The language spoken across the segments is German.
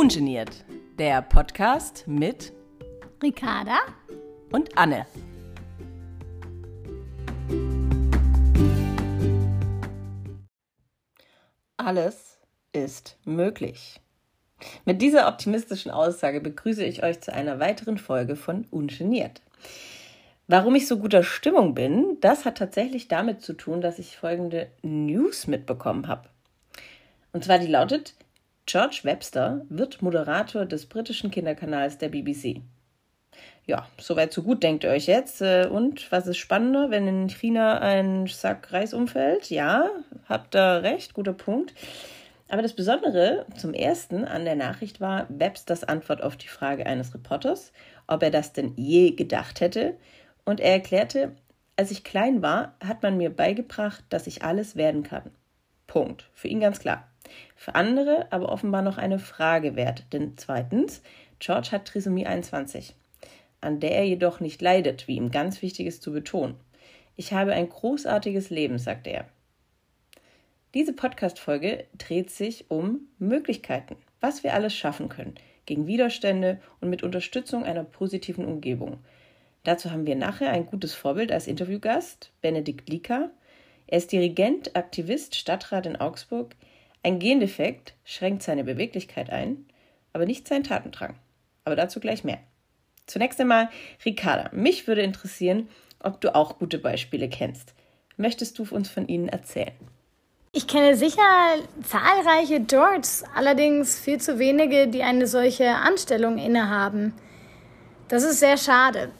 Ungeniert, der Podcast mit Ricarda und Anne. Alles ist möglich. Mit dieser optimistischen Aussage begrüße ich euch zu einer weiteren Folge von Ungeniert. Warum ich so guter Stimmung bin, das hat tatsächlich damit zu tun, dass ich folgende News mitbekommen habe. Und zwar die lautet, George Webster wird Moderator des britischen Kinderkanals der BBC. Ja, soweit so gut, denkt ihr euch jetzt. Äh, und was ist spannender, wenn in China ein Sack Reis umfällt? Ja, habt ihr recht, guter Punkt. Aber das Besondere zum ersten an der Nachricht war Websters Antwort auf die Frage eines Reporters, ob er das denn je gedacht hätte. Und er erklärte, als ich klein war, hat man mir beigebracht, dass ich alles werden kann. Punkt. Für ihn ganz klar. Für andere aber offenbar noch eine Frage wert. Denn zweitens, George hat Trisomie 21, an der er jedoch nicht leidet, wie ihm ganz wichtig ist zu betonen. Ich habe ein großartiges Leben, sagt er. Diese Podcast-Folge dreht sich um Möglichkeiten, was wir alles schaffen können, gegen Widerstände und mit Unterstützung einer positiven Umgebung. Dazu haben wir nachher ein gutes Vorbild als Interviewgast, Benedikt Lieker. Er ist Dirigent, Aktivist, Stadtrat in Augsburg. Ein Gendefekt schränkt seine Beweglichkeit ein, aber nicht seinen Tatendrang. Aber dazu gleich mehr. Zunächst einmal, Ricarda, mich würde interessieren, ob du auch gute Beispiele kennst. Möchtest du uns von ihnen erzählen? Ich kenne sicher zahlreiche Georges, allerdings viel zu wenige, die eine solche Anstellung innehaben. Das ist sehr schade.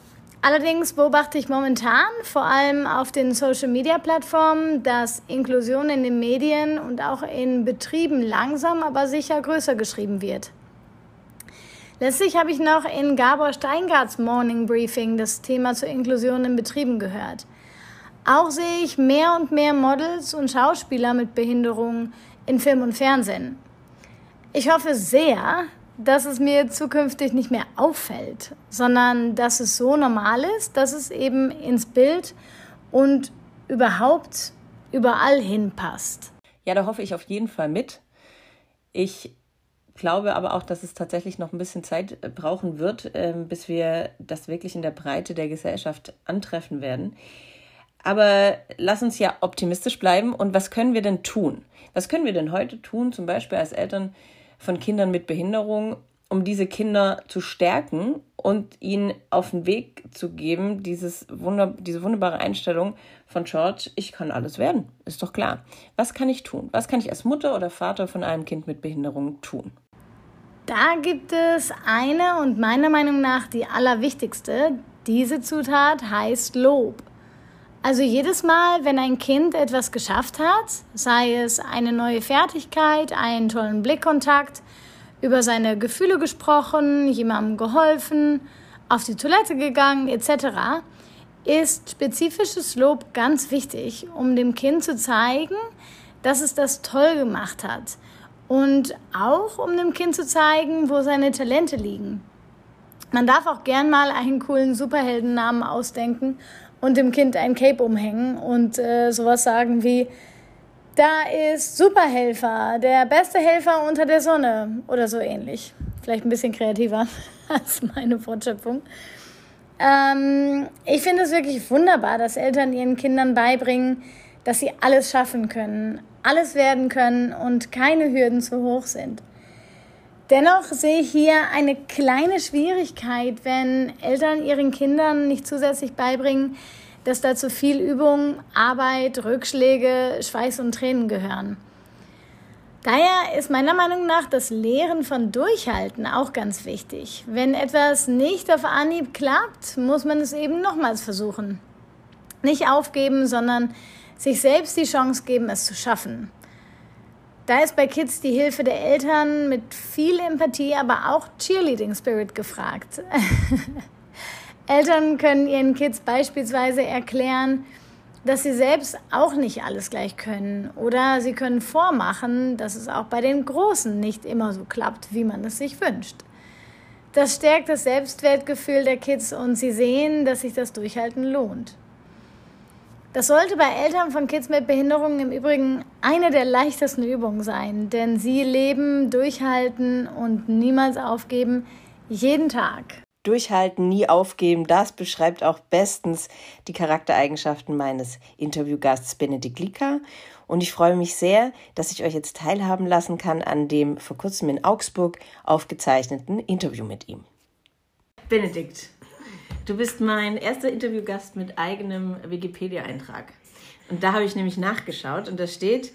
Allerdings beobachte ich momentan vor allem auf den Social-Media-Plattformen, dass Inklusion in den Medien und auch in Betrieben langsam, aber sicher größer geschrieben wird. Letztlich habe ich noch in Gabor Steingarts Morning Briefing das Thema zur Inklusion in Betrieben gehört. Auch sehe ich mehr und mehr Models und Schauspieler mit Behinderungen in Film und Fernsehen. Ich hoffe sehr, dass es mir zukünftig nicht mehr auffällt, sondern dass es so normal ist, dass es eben ins Bild und überhaupt überall hinpasst. Ja, da hoffe ich auf jeden Fall mit. Ich glaube aber auch, dass es tatsächlich noch ein bisschen Zeit brauchen wird, ähm, bis wir das wirklich in der Breite der Gesellschaft antreffen werden. Aber lass uns ja optimistisch bleiben. Und was können wir denn tun? Was können wir denn heute tun, zum Beispiel als Eltern von Kindern mit Behinderung, um diese Kinder zu stärken und ihnen auf den Weg zu geben, dieses Wunder, diese wunderbare Einstellung von George, ich kann alles werden, ist doch klar. Was kann ich tun? Was kann ich als Mutter oder Vater von einem Kind mit Behinderung tun? Da gibt es eine und meiner Meinung nach die allerwichtigste. Diese Zutat heißt Lob. Also jedes Mal, wenn ein Kind etwas geschafft hat, sei es eine neue Fertigkeit, einen tollen Blickkontakt, über seine Gefühle gesprochen, jemandem geholfen, auf die Toilette gegangen etc., ist spezifisches Lob ganz wichtig, um dem Kind zu zeigen, dass es das toll gemacht hat und auch um dem Kind zu zeigen, wo seine Talente liegen. Man darf auch gern mal einen coolen Superheldennamen ausdenken und dem Kind ein Cape umhängen und äh, sowas sagen wie, da ist Superhelfer, der beste Helfer unter der Sonne oder so ähnlich. Vielleicht ein bisschen kreativer als meine Wortschöpfung. Ähm, ich finde es wirklich wunderbar, dass Eltern ihren Kindern beibringen, dass sie alles schaffen können, alles werden können und keine Hürden zu hoch sind. Dennoch sehe ich hier eine kleine Schwierigkeit, wenn Eltern ihren Kindern nicht zusätzlich beibringen, dass dazu viel Übung, Arbeit, Rückschläge, Schweiß und Tränen gehören. Daher ist meiner Meinung nach das Lehren von Durchhalten auch ganz wichtig. Wenn etwas nicht auf Anhieb klappt, muss man es eben nochmals versuchen. Nicht aufgeben, sondern sich selbst die Chance geben, es zu schaffen. Da ist bei Kids die Hilfe der Eltern mit viel Empathie, aber auch Cheerleading Spirit gefragt. Eltern können ihren Kids beispielsweise erklären, dass sie selbst auch nicht alles gleich können oder sie können vormachen, dass es auch bei den Großen nicht immer so klappt, wie man es sich wünscht. Das stärkt das Selbstwertgefühl der Kids und sie sehen, dass sich das Durchhalten lohnt. Das sollte bei Eltern von Kids mit Behinderungen im Übrigen eine der leichtesten Übungen sein, denn sie leben, durchhalten und niemals aufgeben, jeden Tag. Durchhalten, nie aufgeben, das beschreibt auch bestens die Charaktereigenschaften meines Interviewgasts Benedikt Lika. Und ich freue mich sehr, dass ich euch jetzt teilhaben lassen kann an dem vor kurzem in Augsburg aufgezeichneten Interview mit ihm. Benedikt, du bist mein erster Interviewgast mit eigenem Wikipedia-Eintrag. Und da habe ich nämlich nachgeschaut und da steht,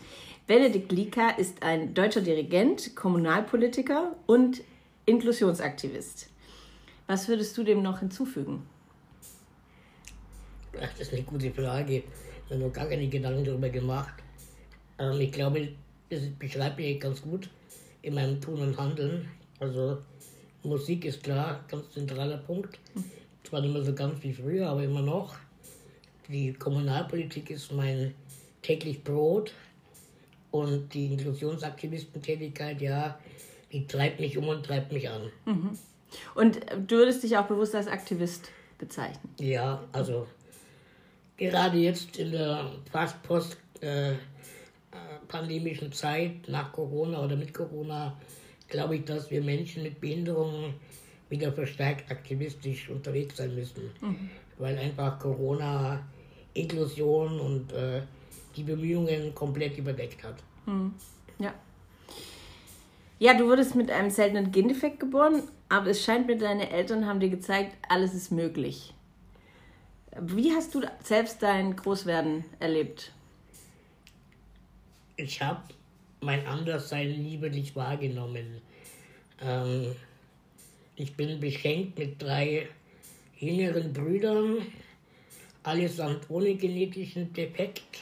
Benedikt Lika ist ein deutscher Dirigent, Kommunalpolitiker und Inklusionsaktivist. Was würdest du dem noch hinzufügen? Ach, das ist eine gute Frage. Ich habe noch gar keine Gedanken darüber gemacht. Ähm, ich glaube, das beschreibt mich ganz gut in meinem Tun und Handeln. Also Musik ist klar, ganz zentraler Punkt. Zwar nicht mehr so ganz wie früher, aber immer noch. Die Kommunalpolitik ist mein täglich Brot. Und die Inklusionsaktivistentätigkeit, ja, die treibt mich um und treibt mich an. Mhm. Und du würdest dich auch bewusst als Aktivist bezeichnen? Ja, also gerade jetzt in der fast post-pandemischen äh, Zeit, nach Corona oder mit Corona, glaube ich, dass wir Menschen mit Behinderungen wieder verstärkt aktivistisch unterwegs sein müssen. Mhm. Weil einfach Corona Inklusion und äh, die Bemühungen komplett überdeckt hat. Mhm. Ja. Ja, du wurdest mit einem seltenen Gendefekt geboren, aber es scheint mir, deine Eltern haben dir gezeigt, alles ist möglich. Wie hast du selbst dein Großwerden erlebt? Ich habe mein Anderssein liebelich wahrgenommen. Ähm, ich bin beschenkt mit drei jüngeren Brüdern, allesamt ohne genetischen Defekt,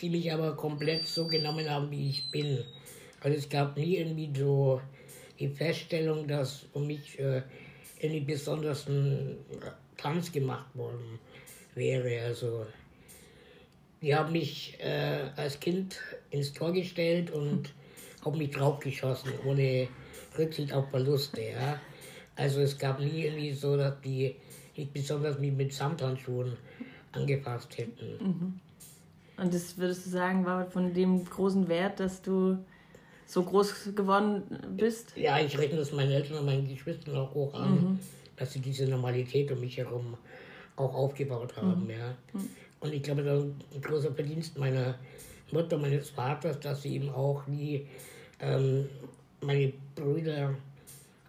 die mich aber komplett so genommen haben, wie ich bin. Also es gab nie irgendwie so die Feststellung, dass um mich äh, irgendwie besonders ein Tanz gemacht worden wäre. Also die haben mich äh, als Kind ins Tor gestellt und haben mich draufgeschossen, ohne Rücksicht auf Verluste. Ja. Also es gab nie irgendwie so, dass die nicht besonders mich mit Samthandschuhen angefasst hätten. Mhm. Und das würdest du sagen, war von dem großen Wert, dass du so groß geworden bist? Ja, ich rechne es meinen Eltern und meinen Geschwistern auch hoch an, mhm. dass sie diese Normalität um mich herum auch aufgebaut haben. Mhm. Ja. Mhm. Und ich glaube, das ist ein großer Verdienst meiner Mutter, meines Vaters, dass sie eben auch nie ähm, meine Brüder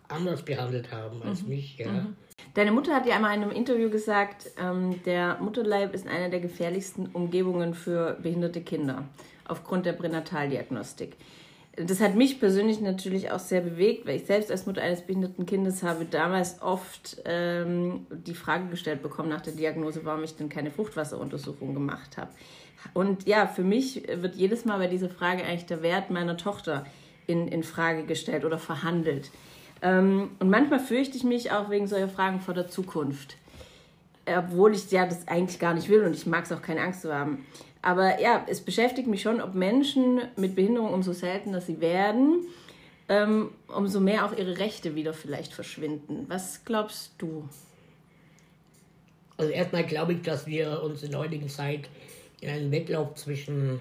anders behandelt haben als mhm. mich. Ja. Mhm. Deine Mutter hat ja einmal in einem Interview gesagt, ähm, der Mutterleib ist eine der gefährlichsten Umgebungen für behinderte Kinder aufgrund der Pränataldiagnostik das hat mich persönlich natürlich auch sehr bewegt, weil ich selbst als Mutter eines behinderten Kindes habe damals oft ähm, die Frage gestellt bekommen nach der Diagnose, warum ich denn keine Fruchtwasseruntersuchung gemacht habe. Und ja, für mich wird jedes Mal bei dieser Frage eigentlich der Wert meiner Tochter in, in Frage gestellt oder verhandelt. Ähm, und manchmal fürchte ich mich auch wegen solcher Fragen vor der Zukunft. Obwohl ich ja das eigentlich gar nicht will und ich mag es auch keine Angst zu haben. Aber ja, es beschäftigt mich schon, ob Menschen mit Behinderung, umso seltener sie werden, ähm, umso mehr auch ihre Rechte wieder vielleicht verschwinden. Was glaubst du? Also erstmal glaube ich, dass wir uns in der heutigen Zeit in einem Wettlauf zwischen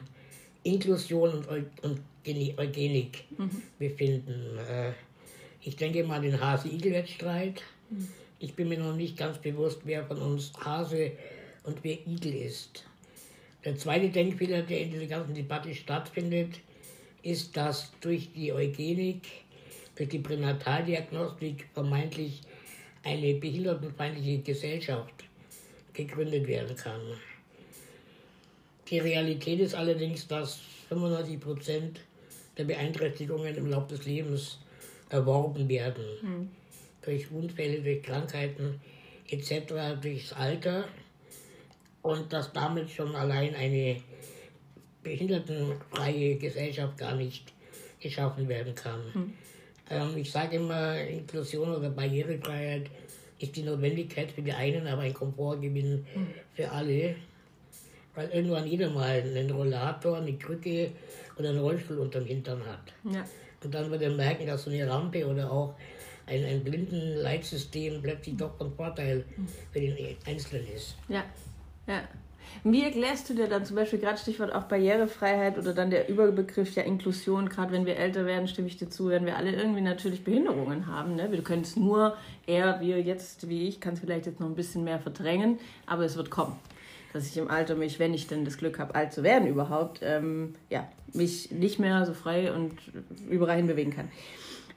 Inklusion und, Eu und Eugenik mhm. befinden. Äh, ich denke mal den Hase-Igel-Wettstreit. Ich bin mir noch nicht ganz bewusst, wer von uns Hase und wer Igel ist. Der zweite Denkfehler, der in dieser ganzen Debatte stattfindet, ist, dass durch die Eugenik, durch die Pränataldiagnostik vermeintlich eine behindertenfeindliche Gesellschaft gegründet werden kann. Die Realität ist allerdings, dass 95 Prozent der Beeinträchtigungen im Laufe des Lebens erworben werden. Mhm. Durch Unfälle, durch Krankheiten etc., durchs Alter und dass damit schon allein eine behindertenfreie Gesellschaft gar nicht geschaffen werden kann. Mhm. Ähm, ich sage immer, Inklusion oder Barrierefreiheit ist die Notwendigkeit für die einen, aber ein Komfortgewinn mhm. für alle. Weil irgendwann jeder mal einen Rollator, eine Krücke oder einen Rollstuhl unterm Hintern hat. Ja. Und dann wird er merken, dass so eine Rampe oder auch ein, ein Blindenleitsystem plötzlich doch von Vorteil für den Einzelnen ist. Ja, ja. Wie erklärst du dir dann zum Beispiel gerade Stichwort auch Barrierefreiheit oder dann der Überbegriff ja Inklusion, gerade wenn wir älter werden, stimme ich dir zu, werden wir alle irgendwie natürlich Behinderungen haben. Ne? Wir können es nur, eher wir jetzt wie ich, kann es vielleicht jetzt noch ein bisschen mehr verdrängen, aber es wird kommen. Dass ich im Alter mich, wenn ich denn das Glück habe, alt zu werden überhaupt, ähm, ja, mich nicht mehr so frei und überall hin bewegen kann.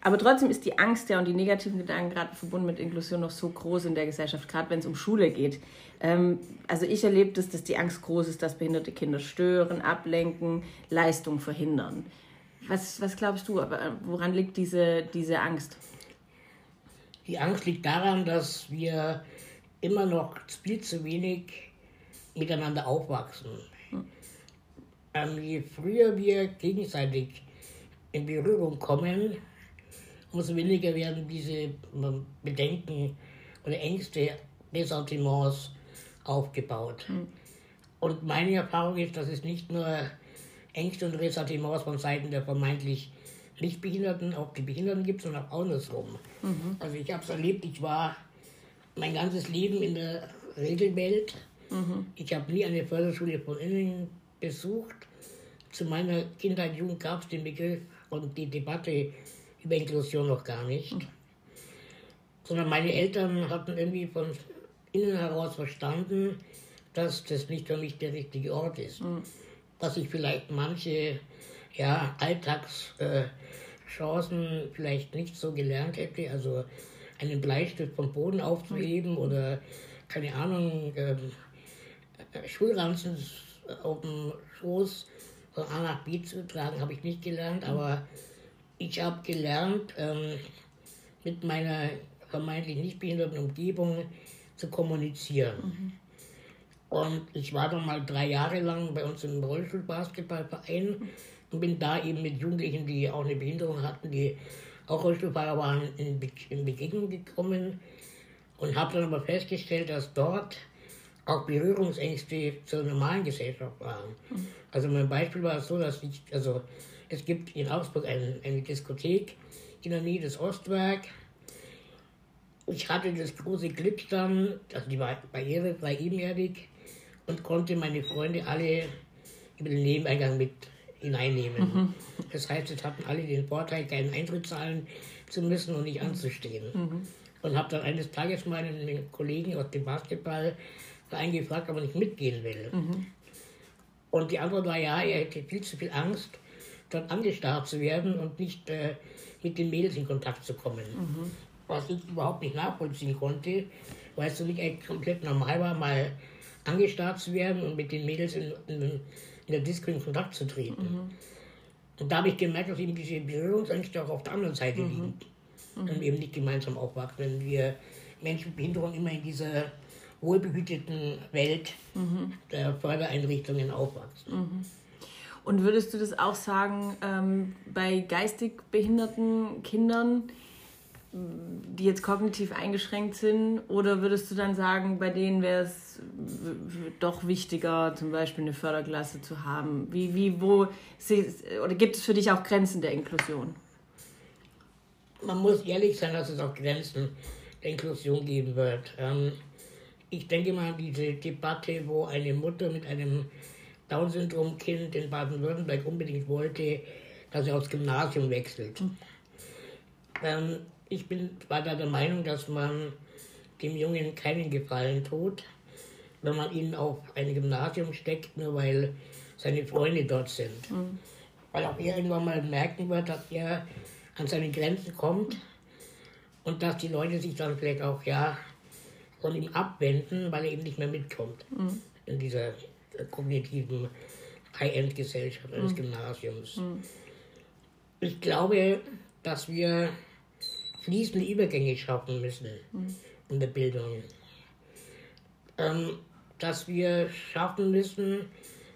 Aber trotzdem ist die Angst ja und die negativen Gedanken gerade verbunden mit Inklusion noch so groß in der Gesellschaft, gerade wenn es um Schule geht. Ähm, also ich erlebe das, dass die Angst groß ist, dass behinderte Kinder stören, ablenken, Leistung verhindern. Was, was glaubst du, woran liegt diese, diese Angst? Die Angst liegt daran, dass wir immer noch viel zu wenig miteinander aufwachsen. Hm. Ähm, je früher wir gegenseitig in Berührung kommen, umso weniger werden diese Bedenken oder Ängste, Ressentiments aufgebaut. Mhm. Und meine Erfahrung ist, dass es nicht nur Ängste und Ressentiments von Seiten der vermeintlich Nichtbehinderten, auch die Behinderten gibt, sondern auch andersrum. Mhm. Also ich habe es erlebt, ich war mein ganzes Leben in der Regelwelt. Mhm. Ich habe nie eine Förderschule von innen besucht. Zu meiner Kindheit, Jugend gab es den Begriff und die Debatte über Inklusion noch gar nicht. Mhm. Sondern meine Eltern hatten irgendwie von innen heraus verstanden, dass das nicht für mich der richtige Ort ist. Mhm. Dass ich vielleicht manche ja, Alltagschancen äh, vielleicht nicht so gelernt hätte, also einen Bleistift vom Boden aufzuheben mhm. oder keine Ahnung, ähm, äh, Schulranzen auf dem Schoß von A nach B zu tragen, habe ich nicht gelernt, aber ich habe gelernt, ähm, mit meiner vermeintlich nicht behinderten Umgebung zu kommunizieren. Mhm. Und ich war dann mal drei Jahre lang bei uns im Rollstuhlbasketballverein und bin da eben mit Jugendlichen, die auch eine Behinderung hatten, die auch Rollstuhlfahrer waren, in, Be in Begegnung gekommen und habe dann aber festgestellt, dass dort auch Berührungsängste zur normalen Gesellschaft waren. Mhm. Also mein Beispiel war so, dass ich, also es gibt in Augsburg eine, eine Diskothek in der Nähe des Ostwerk. Ich hatte das große Glück dann, also die war barrierefrei ebenerdig und konnte meine Freunde alle über den Nebeneingang mit hineinnehmen. Mhm. Das heißt, es hatten alle den Vorteil, keinen Eintritt zahlen zu müssen und nicht anzustehen. Mhm. Und habe dann eines Tages meinen Kollegen aus dem Basketball eingefragt, ob er nicht mitgehen will. Mhm. Und die Antwort war ja, er hätte viel zu viel Angst, dort angestarrt zu werden und nicht äh, mit den Mädels in Kontakt zu kommen. Mhm. Was ich überhaupt nicht nachvollziehen konnte, weil es so nicht komplett normal war, mal angestarrt zu werden und mit den Mädels in, in, in der Disco in Kontakt zu treten. Mhm. Und da habe ich gemerkt, dass eben diese Berührungsängste auch auf der anderen Seite mhm. liegen. Und eben nicht gemeinsam aufwachsen, wenn wir Menschen mit Behinderung immer in dieser wohlbehüteten Welt mhm. der Fördereinrichtungen aufwachsen. Und würdest du das auch sagen ähm, bei geistig behinderten Kindern, die jetzt kognitiv eingeschränkt sind? Oder würdest du dann sagen, bei denen wäre es doch wichtiger, zum Beispiel eine Förderklasse zu haben? Wie, wie, wo, oder gibt es für dich auch Grenzen der Inklusion? Man muss ehrlich sein, dass es auch Grenzen der Inklusion geben wird. Ähm, ich denke mal, diese Debatte, wo eine Mutter mit einem Down-Syndrom-Kind in Baden-Württemberg unbedingt wollte, dass er aufs Gymnasium wechselt. Mhm. Ähm, ich bin weiter der Meinung, dass man dem Jungen keinen Gefallen tut, wenn man ihn auf ein Gymnasium steckt, nur weil seine Freunde dort sind. Mhm. Weil auch er irgendwann mal merken wird, dass er an seine Grenzen kommt und dass die Leute sich dann vielleicht auch ja von ihm abwenden, weil er eben nicht mehr mitkommt mhm. in dieser kognitiven High-End-Gesellschaft eines mhm. Gymnasiums. Mhm. Ich glaube, dass wir fließende Übergänge schaffen müssen mhm. in der Bildung. Ähm, dass wir schaffen müssen,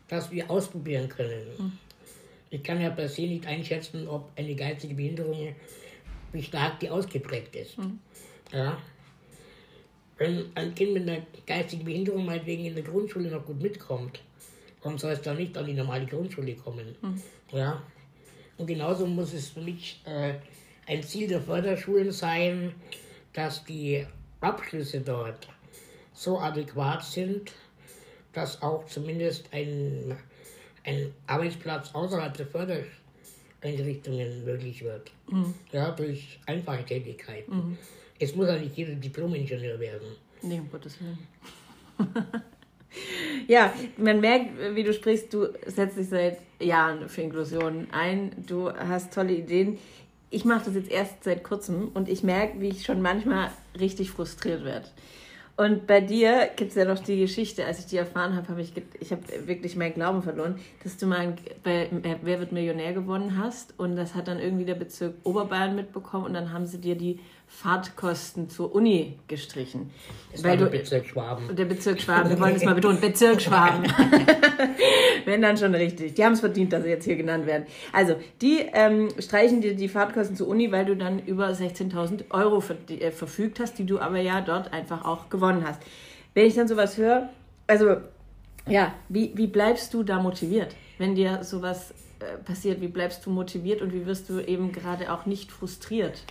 dass wir ausprobieren können. Mhm. Ich kann ja per se nicht einschätzen, ob eine geistige Behinderung, wie stark die ausgeprägt ist. Mhm. Ja? Wenn ein Kind mit einer geistigen Behinderung meinetwegen in der Grundschule noch gut mitkommt, warum soll es dann nicht an die normale Grundschule kommen? Mhm. Ja? Und genauso muss es für mich äh, ein Ziel der Förderschulen sein, dass die Abschlüsse dort so adäquat sind, dass auch zumindest ein, ein Arbeitsplatz außerhalb der Fördereinrichtungen möglich wird. Mhm. Ja, durch einfache Tätigkeiten. Mhm. Es muss ja nicht jeder Diplom-Ingenieur werden. Nee, um Gottes Willen. ja, man merkt, wie du sprichst, du setzt dich seit Jahren für Inklusion ein. Du hast tolle Ideen. Ich mache das jetzt erst seit kurzem und ich merke, wie ich schon manchmal richtig frustriert werde. Und bei dir gibt es ja noch die Geschichte, als ich die erfahren habe, habe ich, ich habe wirklich meinen Glauben verloren, dass du mal bei Wer wird Millionär gewonnen hast und das hat dann irgendwie der Bezirk Oberbayern mitbekommen und dann haben sie dir die Fahrtkosten zur Uni gestrichen. Das weil war der Bezirk Schwaben. Der Bezirk Schwaben, wir wollen es mal betonen, Bezirk Schwaben. Wenn dann schon richtig. Die haben es verdient, dass sie jetzt hier genannt werden. Also, die ähm, streichen dir die Fahrtkosten zur Uni, weil du dann über 16.000 Euro ver äh, verfügt hast, die du aber ja dort einfach auch gewonnen hast. Wenn ich dann sowas höre, also, ja, wie, wie bleibst du da motiviert, wenn dir sowas äh, passiert? Wie bleibst du motiviert und wie wirst du eben gerade auch nicht frustriert?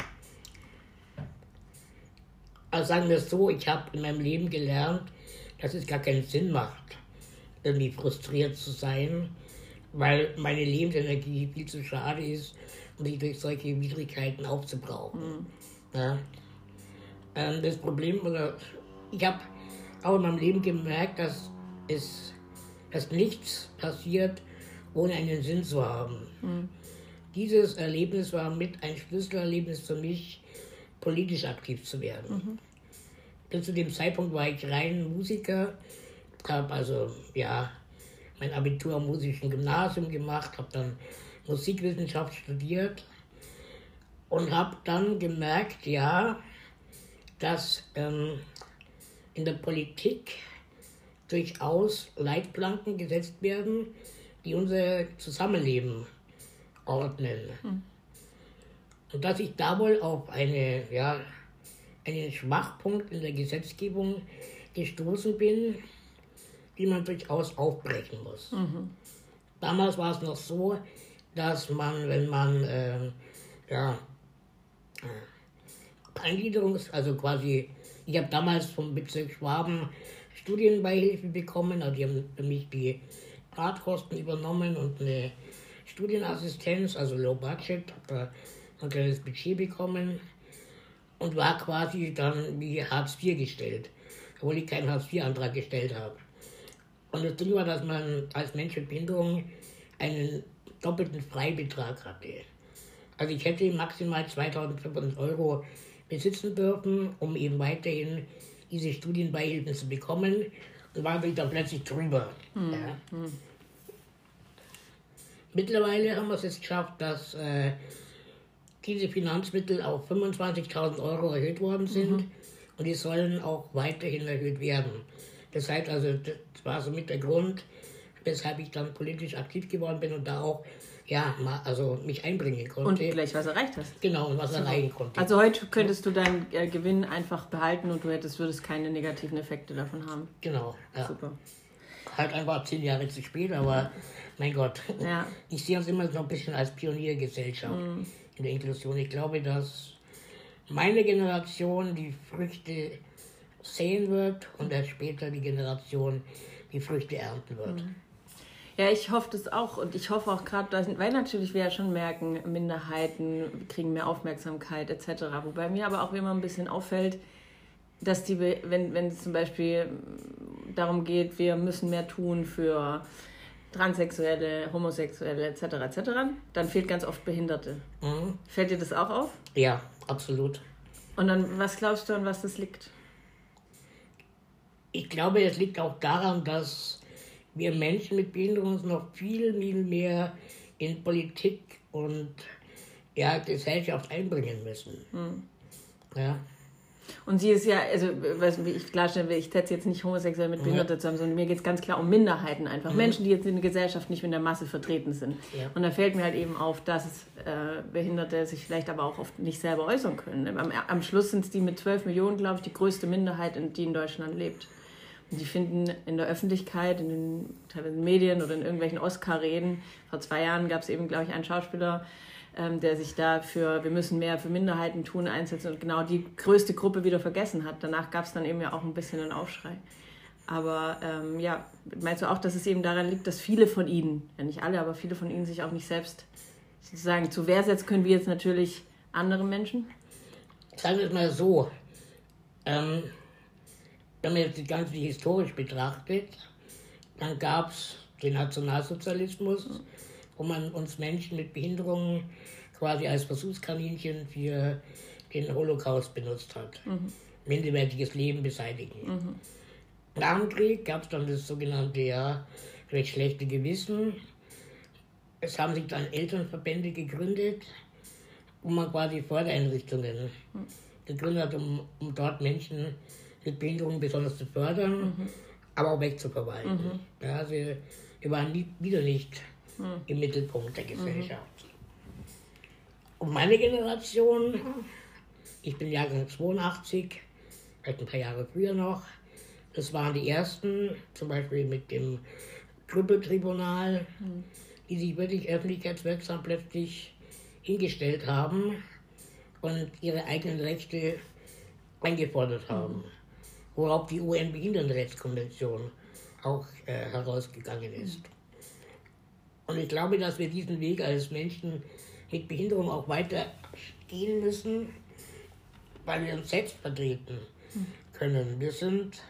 Also sagen wir es so, ich habe in meinem Leben gelernt, dass es gar keinen Sinn macht, irgendwie frustriert zu sein, weil meine Lebensenergie viel zu schade ist, um sich durch solche Widrigkeiten aufzubrauchen. Mhm. Ja? Ähm, das Problem, oder ich habe auch in meinem Leben gemerkt, dass es dass nichts passiert, ohne einen Sinn zu haben. Mhm. Dieses Erlebnis war mit ein Schlüsselerlebnis für mich, politisch aktiv zu werden. Mhm. Bis zu dem Zeitpunkt war ich rein Musiker, habe also ja mein Abitur am musischen Gymnasium gemacht, habe dann Musikwissenschaft studiert und habe dann gemerkt, ja, dass ähm, in der Politik durchaus Leitplanken gesetzt werden, die unser Zusammenleben ordnen. Hm. Und dass ich da wohl auf eine, ja, einen Schwachpunkt in der Gesetzgebung gestoßen bin, die man durchaus aufbrechen muss. Mhm. Damals war es noch so, dass man, wenn man äh, ja, Eingliederungs-, also quasi, ich habe damals vom Bezirk Schwaben Studienbeihilfe bekommen, also die haben für mich die Fahrtkosten übernommen und eine Studienassistenz, also Low Budget, habe ein kleines Budget bekommen und war quasi dann wie Hartz IV gestellt, obwohl ich keinen Hartz IV-Antrag gestellt habe. Und das Ding war, dass man als Mensch mit Behinderung einen doppelten Freibetrag hatte. Also ich hätte maximal 2500 Euro besitzen dürfen, um eben weiterhin diese Studienbeihilfen zu bekommen. Und war ich dann plötzlich drüber. Mhm. Ja. Hm. Mittlerweile haben wir es jetzt geschafft, dass äh, diese Finanzmittel auf 25.000 Euro erhöht worden sind mhm. und die sollen auch weiterhin erhöht werden. Das heißt also, das war somit der Grund, weshalb ich dann politisch aktiv geworden bin und da auch ja, also mich einbringen konnte. Und gleich was erreicht hast. Genau, und was Super. erreichen konnte. Also heute könntest du deinen äh, Gewinn einfach behalten und du hättest, würdest keine negativen Effekte davon haben. Genau, ja. Super. Halt einfach zehn Jahre zu spät, aber mein Gott. Ja. Ich sehe uns immer noch ein bisschen als Pioniergesellschaft. Mhm in der Inklusion. Ich glaube, dass meine Generation die Früchte sehen wird und erst später die Generation die Früchte ernten wird. Mhm. Ja, ich hoffe das auch und ich hoffe auch gerade, weil natürlich wir ja schon merken, Minderheiten kriegen mehr Aufmerksamkeit etc. Wobei mir aber auch immer ein bisschen auffällt, dass die, wenn, wenn es zum Beispiel darum geht, wir müssen mehr tun für Transsexuelle, Homosexuelle etc. etc., dann fehlt ganz oft Behinderte. Mhm. Fällt dir das auch auf? Ja, absolut. Und dann, was glaubst du, an was das liegt? Ich glaube, es liegt auch daran, dass wir Menschen mit Behinderung uns noch viel, viel mehr in Politik und ja, Gesellschaft einbringen müssen. Mhm. Ja. Und sie ist ja, also was ich klarstellen will, ich setze jetzt nicht homosexuell mit Behinderte zusammen, sondern mir geht es ganz klar um Minderheiten einfach. Mhm. Menschen, die jetzt in der Gesellschaft nicht in der Masse vertreten sind. Ja. Und da fällt mir halt eben auf, dass äh, Behinderte sich vielleicht aber auch oft nicht selber äußern können. Am, am Schluss sind es die mit 12 Millionen, glaube ich, die größte Minderheit, die in Deutschland lebt. Und die finden in der Öffentlichkeit, in den teilweise Medien oder in irgendwelchen Oscar-Reden, vor zwei Jahren gab es eben, glaube ich, einen Schauspieler, ähm, der sich da für, wir müssen mehr für Minderheiten tun, einsetzen und genau die größte Gruppe wieder vergessen hat. Danach gab es dann eben ja auch ein bisschen einen Aufschrei. Aber ähm, ja, meinst du auch, dass es eben daran liegt, dass viele von ihnen, ja nicht alle, aber viele von ihnen sich auch nicht selbst sozusagen zu Wehr setzen können, wie jetzt natürlich andere Menschen? Sagen wir es mal so. Ähm, wenn man jetzt das Ganze historisch betrachtet, dann gab es den Nationalsozialismus, wo man uns Menschen mit Behinderungen quasi als Versuchskaninchen für den Holocaust benutzt hat. Mhm. Minderwertiges Leben beseitigen. Mhm. Nach dem Krieg gab es dann das sogenannte ja, recht schlechte Gewissen. Es haben sich dann Elternverbände gegründet, wo man quasi Fördereinrichtungen mhm. gegründet hat, um, um dort Menschen mit Behinderungen besonders zu fördern, mhm. aber auch wegzuverwalten. Mhm. Ja, sie, wir waren nie, wieder nicht mhm. im Mittelpunkt der Gesellschaft. Und meine Generation, ich bin Jahrgang 82, vielleicht ein paar Jahre früher noch, das waren die ersten, zum Beispiel mit dem Krüppeltribunal, mhm. die sich wirklich öffentlichkeitswirksam plötzlich hingestellt haben und ihre eigenen Rechte eingefordert haben. Mhm worauf die UN-Behindertenrechtskonvention auch äh, herausgegangen ist. Und ich glaube, dass wir diesen Weg als Menschen mit Behinderung auch weiter gehen müssen, weil wir uns selbst vertreten können. Wir sind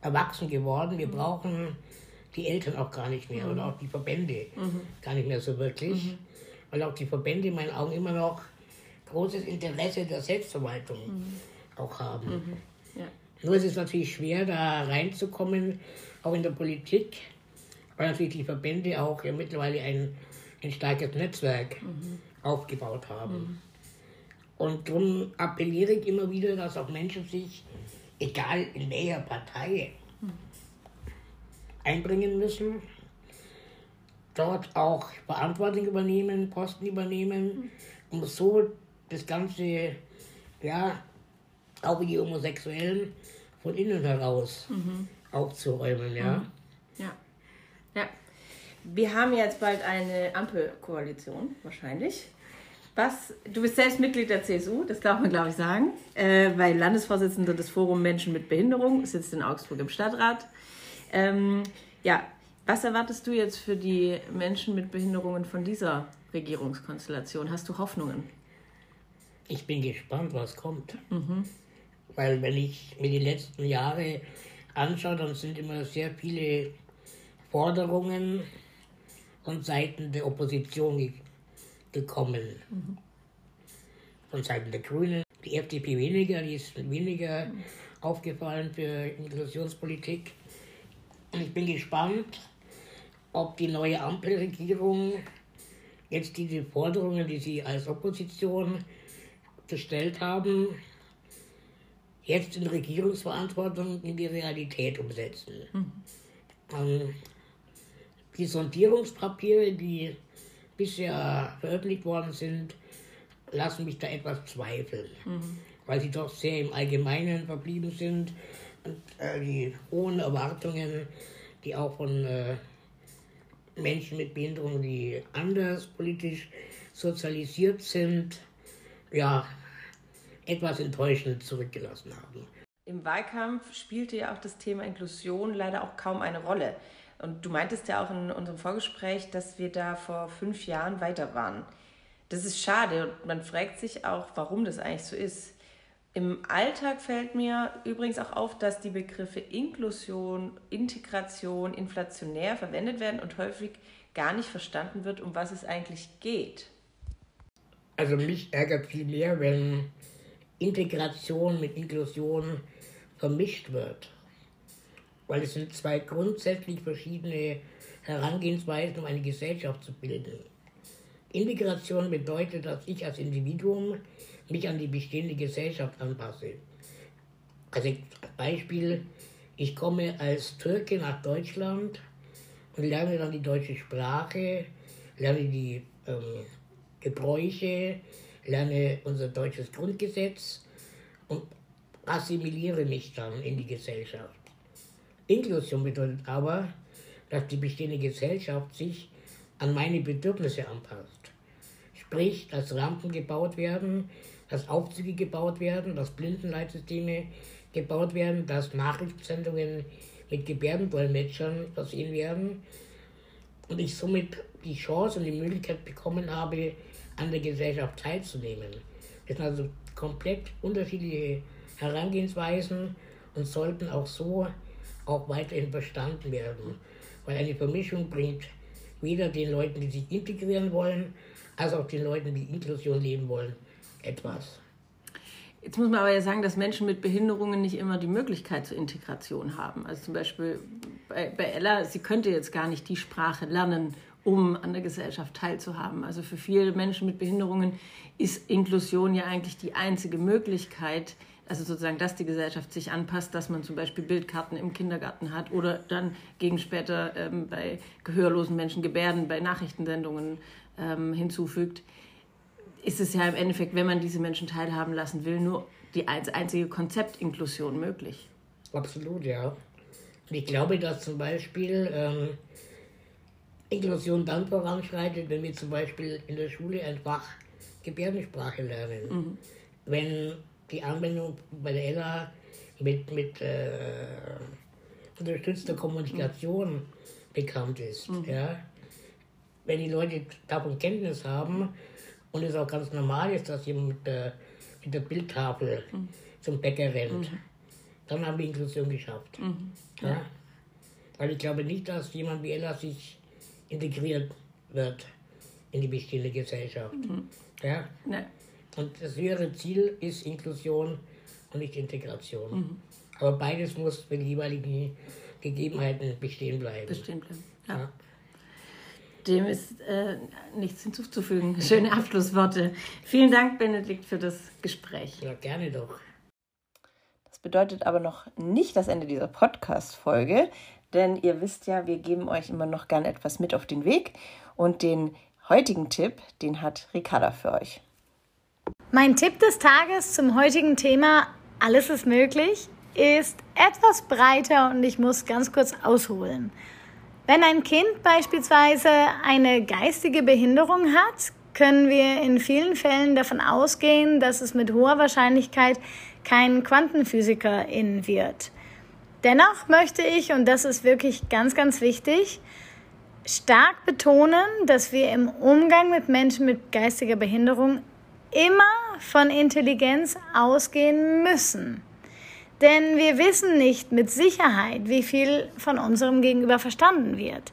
erwachsen geworden, wir brauchen die Eltern auch gar nicht mehr mhm. oder auch die Verbände mhm. gar nicht mehr so wirklich, mhm. weil auch die Verbände in meinen Augen immer noch großes Interesse der Selbstverwaltung mhm. auch haben. Mhm. Nur ist es natürlich schwer, da reinzukommen, auch in der Politik, weil natürlich die Verbände auch ja mittlerweile ein, ein starkes Netzwerk mhm. aufgebaut haben. Mhm. Und darum appelliere ich immer wieder, dass auch Menschen sich, egal in welcher Partei, mhm. einbringen müssen, dort auch Verantwortung übernehmen, Posten übernehmen, mhm. um so das Ganze, ja, auch die Homosexuellen von innen heraus mhm. aufzuräumen, ja. Mhm. Ja. Ja. Wir haben jetzt bald eine Ampelkoalition, wahrscheinlich. Was, du bist selbst Mitglied der CSU, das darf man, glaube ich, sagen, äh, weil Landesvorsitzender des Forum Menschen mit Behinderung, sitzt in Augsburg im Stadtrat. Ähm, ja, was erwartest du jetzt für die Menschen mit Behinderungen von dieser Regierungskonstellation? Hast du Hoffnungen? Ich bin gespannt, was kommt. Mhm. Weil wenn ich mir die letzten Jahre anschaue, dann sind immer sehr viele Forderungen von Seiten der Opposition gekommen. Mhm. Von Seiten der Grünen. Die FDP weniger, die ist weniger mhm. aufgefallen für Inklusionspolitik. Und ich bin gespannt, ob die neue Ampelregierung jetzt diese Forderungen, die sie als Opposition gestellt haben, jetzt in Regierungsverantwortung in die Realität umsetzen. Mhm. Ähm, die Sondierungspapiere, die bisher veröffentlicht worden sind, lassen mich da etwas zweifeln, mhm. weil sie doch sehr im Allgemeinen verblieben sind und äh, die hohen Erwartungen, die auch von äh, Menschen mit Behinderung, die anders politisch sozialisiert sind, ja, etwas enttäuschend zurückgelassen haben. Im Wahlkampf spielte ja auch das Thema Inklusion leider auch kaum eine Rolle. Und du meintest ja auch in unserem Vorgespräch, dass wir da vor fünf Jahren weiter waren. Das ist schade und man fragt sich auch, warum das eigentlich so ist. Im Alltag fällt mir übrigens auch auf, dass die Begriffe Inklusion, Integration inflationär verwendet werden und häufig gar nicht verstanden wird, um was es eigentlich geht. Also mich ärgert viel mehr, wenn Integration mit Inklusion vermischt wird. Weil es sind zwei grundsätzlich verschiedene Herangehensweisen, um eine Gesellschaft zu bilden. Integration bedeutet, dass ich als Individuum mich an die bestehende Gesellschaft anpasse. Also Beispiel, ich komme als Türke nach Deutschland und lerne dann die deutsche Sprache, lerne die ähm, Gebräuche, lerne unser deutsches Grundgesetz und assimiliere mich dann in die Gesellschaft. Inklusion bedeutet aber, dass die bestehende Gesellschaft sich an meine Bedürfnisse anpasst. Sprich, dass Rampen gebaut werden, dass Aufzüge gebaut werden, dass Blindenleitsysteme gebaut werden, dass Nachrichtensendungen mit Gebärdendolmetschern versehen werden und ich somit die Chance und die Möglichkeit bekommen habe, an der Gesellschaft teilzunehmen. Das sind also komplett unterschiedliche Herangehensweisen und sollten auch so auch weiterhin verstanden werden. Weil eine Vermischung bringt weder den Leuten, die sich integrieren wollen, als auch den Leuten, die Inklusion leben wollen, etwas. Jetzt muss man aber ja sagen, dass Menschen mit Behinderungen nicht immer die Möglichkeit zur Integration haben. Also zum Beispiel bei, bei Ella, sie könnte jetzt gar nicht die Sprache lernen, um an der Gesellschaft teilzuhaben. Also für viele Menschen mit Behinderungen ist Inklusion ja eigentlich die einzige Möglichkeit, also sozusagen, dass die Gesellschaft sich anpasst, dass man zum Beispiel Bildkarten im Kindergarten hat oder dann gegen später ähm, bei gehörlosen Menschen Gebärden, bei Nachrichtensendungen ähm, hinzufügt, ist es ja im Endeffekt, wenn man diese Menschen teilhaben lassen will, nur die einzige Konzept Inklusion möglich. Absolut, ja. Ich glaube, dass zum Beispiel ähm, Inklusion dann voranschreitet, wenn wir zum Beispiel in der Schule ein Fach Gebärdensprache lernen. Mhm. Wenn die Anwendung bei der ELA mit, mit äh, unterstützter Kommunikation mhm. bekannt ist. Mhm. Ja? Wenn die Leute davon Kenntnis haben und es auch ganz normal ist, dass jemand mit der, mit der Bildtafel mhm. zum Bäcker rennt, mhm. dann haben wir Inklusion geschafft. Mhm. Ja? Weil ich glaube nicht, dass jemand wie Ella sich integriert wird in die bestehende Gesellschaft. Mhm. Ja? Nee. Und das höhere Ziel ist Inklusion und nicht Integration. Mhm. Aber beides muss für die jeweiligen Gegebenheiten bestehen bleiben. Bestehen bleiben. Ja. ja. Dem ist äh, nichts hinzuzufügen. Schöne Abschlussworte. Vielen Dank, Benedikt, für das Gespräch. Ja, gerne doch. Das bedeutet aber noch nicht das Ende dieser Podcast-Folge, denn ihr wisst ja, wir geben euch immer noch gern etwas mit auf den Weg. Und den heutigen Tipp, den hat Ricarda für euch. Mein Tipp des Tages zum heutigen Thema Alles ist möglich ist etwas breiter und ich muss ganz kurz ausholen. Wenn ein Kind beispielsweise eine geistige Behinderung hat, können wir in vielen Fällen davon ausgehen, dass es mit hoher Wahrscheinlichkeit kein Quantenphysikerin wird. Dennoch möchte ich, und das ist wirklich ganz, ganz wichtig, stark betonen, dass wir im Umgang mit Menschen mit geistiger Behinderung immer von Intelligenz ausgehen müssen. Denn wir wissen nicht mit Sicherheit, wie viel von unserem Gegenüber verstanden wird.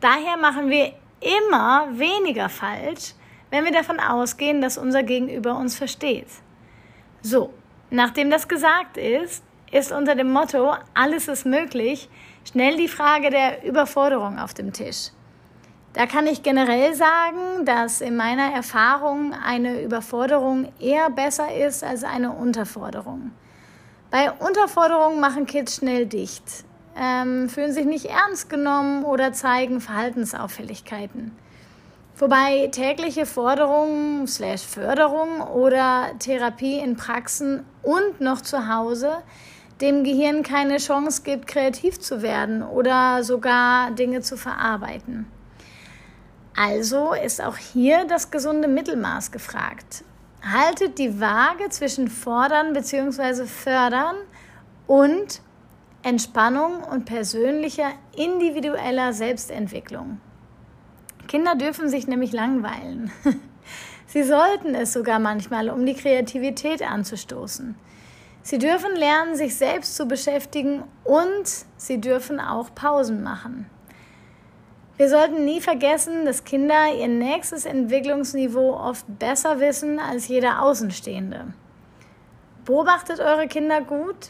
Daher machen wir immer weniger falsch, wenn wir davon ausgehen, dass unser Gegenüber uns versteht. So, nachdem das gesagt ist, ist unter dem Motto Alles ist möglich schnell die Frage der Überforderung auf dem Tisch. Da kann ich generell sagen, dass in meiner Erfahrung eine Überforderung eher besser ist als eine Unterforderung. Bei Unterforderung machen Kids schnell dicht, ähm, fühlen sich nicht ernst genommen oder zeigen Verhaltensauffälligkeiten. Wobei tägliche Forderungen slash Förderung oder Therapie in Praxen und noch zu Hause dem Gehirn keine Chance gibt, kreativ zu werden oder sogar Dinge zu verarbeiten. Also ist auch hier das gesunde Mittelmaß gefragt. Haltet die Waage zwischen fordern bzw. fördern und Entspannung und persönlicher individueller Selbstentwicklung. Kinder dürfen sich nämlich langweilen. Sie sollten es sogar manchmal, um die Kreativität anzustoßen. Sie dürfen lernen, sich selbst zu beschäftigen und sie dürfen auch Pausen machen. Wir sollten nie vergessen, dass Kinder ihr nächstes Entwicklungsniveau oft besser wissen als jeder Außenstehende. Beobachtet eure Kinder gut?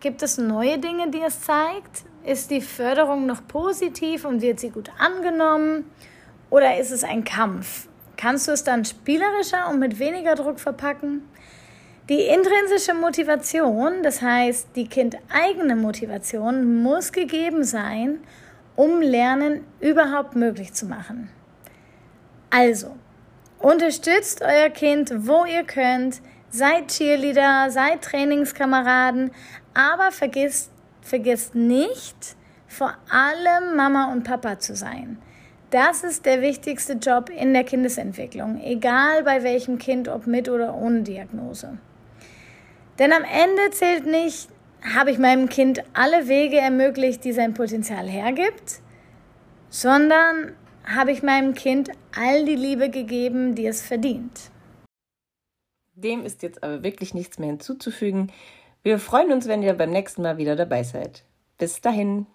Gibt es neue Dinge, die es zeigt? Ist die Förderung noch positiv und wird sie gut angenommen? Oder ist es ein Kampf? Kannst du es dann spielerischer und mit weniger Druck verpacken? Die intrinsische Motivation, das heißt die kindeigene Motivation, muss gegeben sein um Lernen überhaupt möglich zu machen. Also, unterstützt euer Kind, wo ihr könnt, seid Cheerleader, seid Trainingskameraden, aber vergisst, vergisst nicht, vor allem Mama und Papa zu sein. Das ist der wichtigste Job in der Kindesentwicklung, egal bei welchem Kind, ob mit oder ohne Diagnose. Denn am Ende zählt nicht, habe ich meinem Kind alle Wege ermöglicht, die sein Potenzial hergibt, sondern habe ich meinem Kind all die Liebe gegeben, die es verdient. Dem ist jetzt aber wirklich nichts mehr hinzuzufügen. Wir freuen uns, wenn ihr beim nächsten Mal wieder dabei seid. Bis dahin.